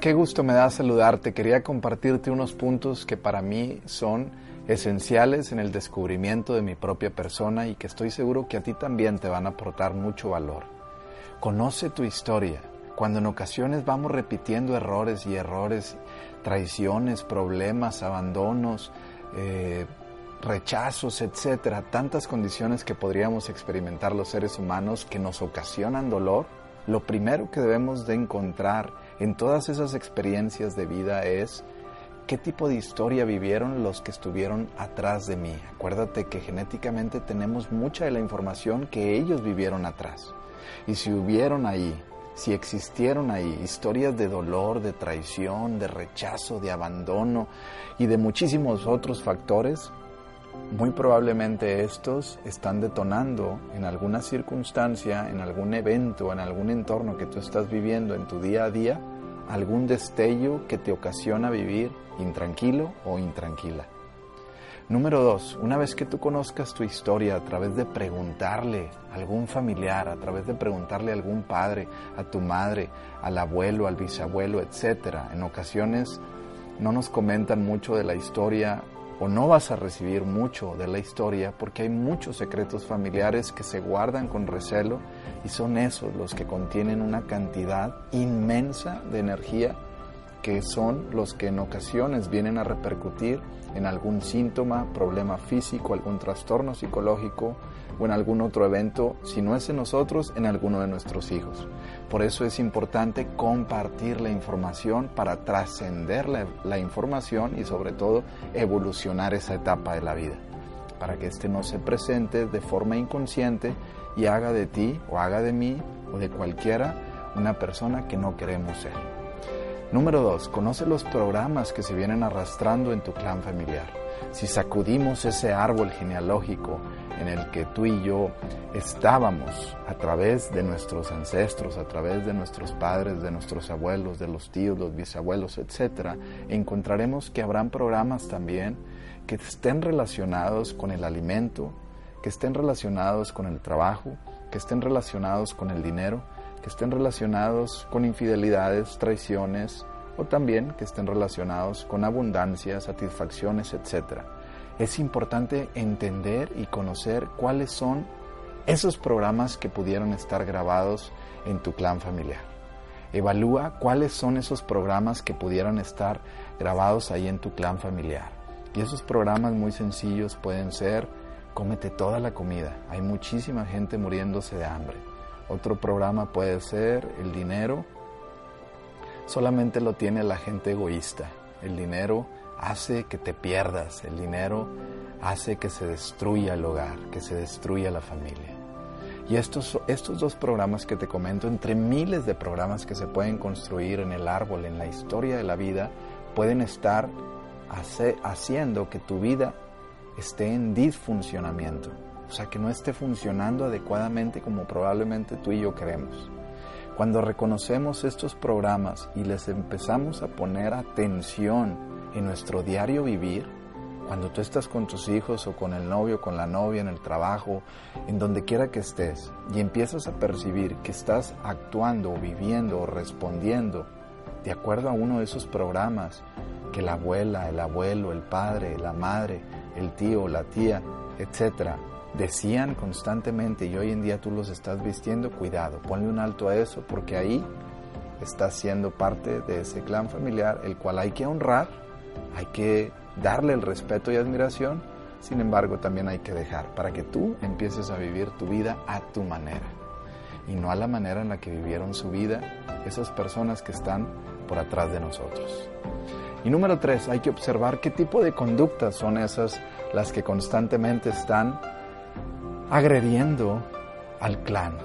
Qué gusto me da saludarte. Quería compartirte unos puntos que para mí son esenciales en el descubrimiento de mi propia persona y que estoy seguro que a ti también te van a aportar mucho valor. Conoce tu historia. Cuando en ocasiones vamos repitiendo errores y errores, traiciones, problemas, abandonos, eh, rechazos, etcétera, tantas condiciones que podríamos experimentar los seres humanos que nos ocasionan dolor, lo primero que debemos de encontrar en todas esas experiencias de vida es qué tipo de historia vivieron los que estuvieron atrás de mí. Acuérdate que genéticamente tenemos mucha de la información que ellos vivieron atrás. Y si hubieron ahí, si existieron ahí historias de dolor, de traición, de rechazo, de abandono y de muchísimos otros factores, muy probablemente estos están detonando en alguna circunstancia, en algún evento, en algún entorno que tú estás viviendo en tu día a día, algún destello que te ocasiona vivir intranquilo o intranquila. Número dos, una vez que tú conozcas tu historia a través de preguntarle a algún familiar, a través de preguntarle a algún padre, a tu madre, al abuelo, al bisabuelo, etc. En ocasiones no nos comentan mucho de la historia o no vas a recibir mucho de la historia porque hay muchos secretos familiares que se guardan con recelo y son esos los que contienen una cantidad inmensa de energía que son los que en ocasiones vienen a repercutir en algún síntoma, problema físico, algún trastorno psicológico o en algún otro evento, si no es en nosotros, en alguno de nuestros hijos. Por eso es importante compartir la información para trascender la, información y sobre todo evolucionar esa etapa de la vida, para que éste no se presente de forma inconsciente y haga de ti o haga de mí o de cualquiera una persona que no queremos ser. Número dos, conoce los programas que se vienen arrastrando en tu clan familiar. Si sacudimos ese árbol genealógico en el que tú y yo estábamos a través de nuestros ancestros, a través de nuestros padres, de nuestros abuelos, de los tíos, los bisabuelos, etc., encontraremos que habrán programas también que estén relacionados con el alimento, que estén relacionados con el trabajo, que estén relacionados con el dinero, que estén relacionados con infidelidades, traiciones o también que estén relacionados con abundancia, satisfacciones, etc. Es importante entender y conocer cuáles son esos programas que pudieron estar grabados en tu clan familiar. Evalúa cuáles son esos programas que pudieron estar grabados ahí en tu clan familiar. Y esos programas muy sencillos pueden ser, cómete toda la comida. Hay muchísima gente muriéndose de hambre otro programa puede ser el dinero. Solamente lo tiene la gente egoísta. El dinero hace que te pierdas. El dinero hace que se destruya el hogar, que se destruya la familia. Y estos, estos dos programas que te comento, entre miles de programas que se pueden construir en el árbol, en la historia de la vida, pueden estar haciendo que tu vida esté en disfuncionamiento o sea, que no esté funcionando adecuadamente como probablemente tú y yo queremos. Cuando reconocemos estos programas y les empezamos a poner atención en nuestro diario vivir, cuando tú estás con tus hijos o con el novio, con la novia, en el trabajo, en donde quiera que estés, y empiezas a percibir que estás actuando, viviendo o respondiendo de acuerdo a uno de esos programas que la abuela, el abuelo, el padre, la madre, el tío, la tía, etcétera, decían constantemente y hoy en día tú los estás vistiendo, cuidado, ponle un alto a eso porque ahí estás siendo parte de ese clan familiar el cual hay que honrar, hay que darle el respeto y admiración, sin embargo también hay que dejar para que tú empieces a vivir tu vida a tu manera y no a la manera en la que vivieron su vida esas personas que están por atrás de nosotros. Y número tres, hay que observar qué tipo de conductas son esas las que constantemente están agrediendo al clan.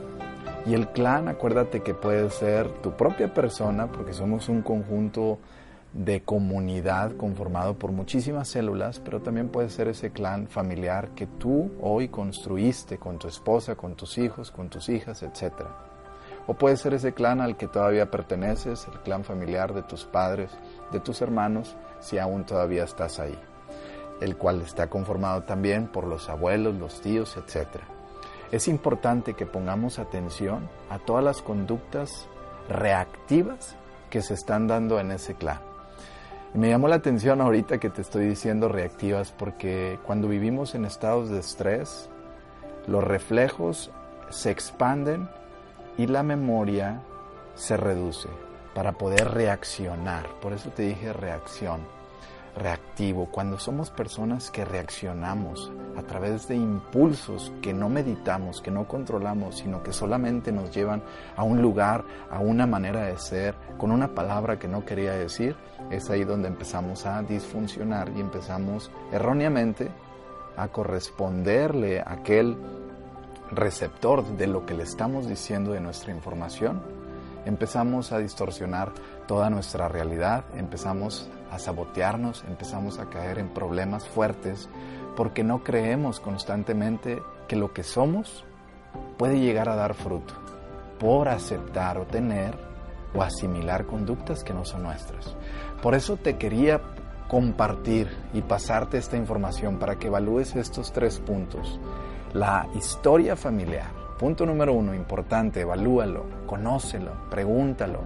Y el clan, acuérdate que puede ser tu propia persona, porque somos un conjunto de comunidad conformado por muchísimas células, pero también puede ser ese clan familiar que tú hoy construiste con tu esposa, con tus hijos, con tus hijas, etc. O puede ser ese clan al que todavía perteneces, el clan familiar de tus padres, de tus hermanos, si aún todavía estás ahí el cual está conformado también por los abuelos, los tíos, etc. Es importante que pongamos atención a todas las conductas reactivas que se están dando en ese clan. Y me llamó la atención ahorita que te estoy diciendo reactivas porque cuando vivimos en estados de estrés, los reflejos se expanden y la memoria se reduce para poder reaccionar. Por eso te dije reacción, reactivo. Cuando somos personas que reaccionamos a través de impulsos que no meditamos, que no controlamos, sino que solamente nos llevan a un lugar, a una manera de ser, con una palabra que no quería decir, es ahí donde empezamos a disfuncionar y empezamos erróneamente a corresponderle a aquel receptor de lo que le estamos diciendo de nuestra información, empezamos a distorsionar toda nuestra realidad, empezamos a sabotearnos, empezamos a caer en problemas fuertes porque no creemos constantemente que lo que somos puede llegar a dar fruto por aceptar o tener o asimilar conductas que no son nuestras. Por eso te quería compartir y pasarte esta información para que evalúes estos tres puntos la historia familiar. Punto número uno, importante, evalúalo, conócelo, pregúntalo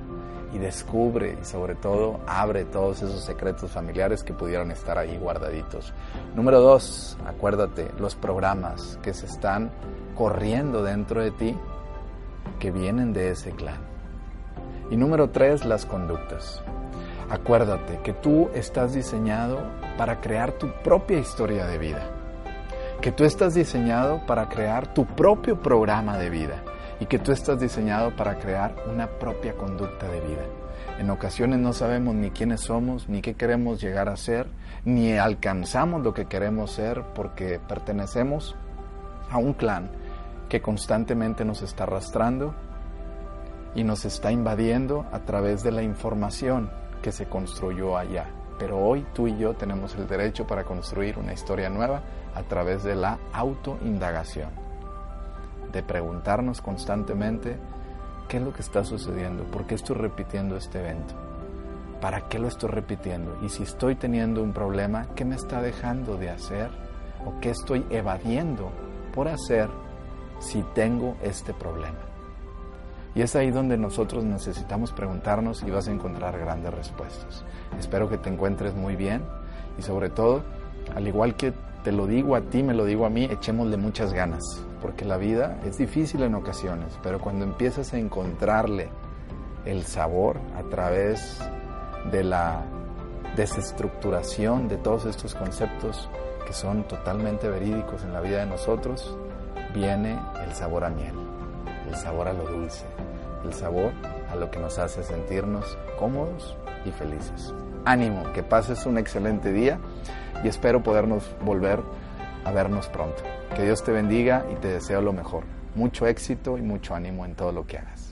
y descubre y sobre todo abre todos esos secretos familiares que pudieran estar ahí guardaditos. Número dos, acuérdate, los programas que se están corriendo dentro de ti que vienen de ese clan. Y número tres, las conductas. Acuérdate que tú estás diseñado para crear tu propia historia de vida que tú estás diseñado para crear tu propio programa de vida y que tú estás diseñado para crear una propia conducta de vida. En ocasiones no sabemos ni quiénes somos, ni qué queremos llegar a ser, ni alcanzamos lo que queremos ser porque pertenecemos a un clan que constantemente nos está arrastrando y nos está invadiendo a través de la información que se construyó allá. Pero hoy tú y yo tenemos el derecho para construir una historia nueva a través de la autoindagación, de preguntarnos constantemente qué es lo que está sucediendo, por qué estoy repitiendo este evento, para qué lo estoy repitiendo y si estoy teniendo un problema, qué me está dejando de hacer o qué estoy evadiendo por hacer si tengo este problema. Y es ahí donde nosotros necesitamos preguntarnos y vas a encontrar grandes respuestas. Espero que te encuentres muy bien y sobre todo, al igual que te lo digo a ti, me lo digo a mí, echémosle muchas ganas, porque la vida es difícil en ocasiones, pero cuando empiezas a encontrarle el sabor a través de la desestructuración de todos estos conceptos que son totalmente verídicos en la vida de nosotros, viene el sabor a miel, el sabor a lo dulce, el sabor a lo que nos hace sentirnos cómodos y felices. Ánimo, que pases un excelente día y espero podernos volver a vernos pronto. Que Dios te bendiga y te deseo lo mejor. Mucho éxito y mucho ánimo en todo lo que hagas.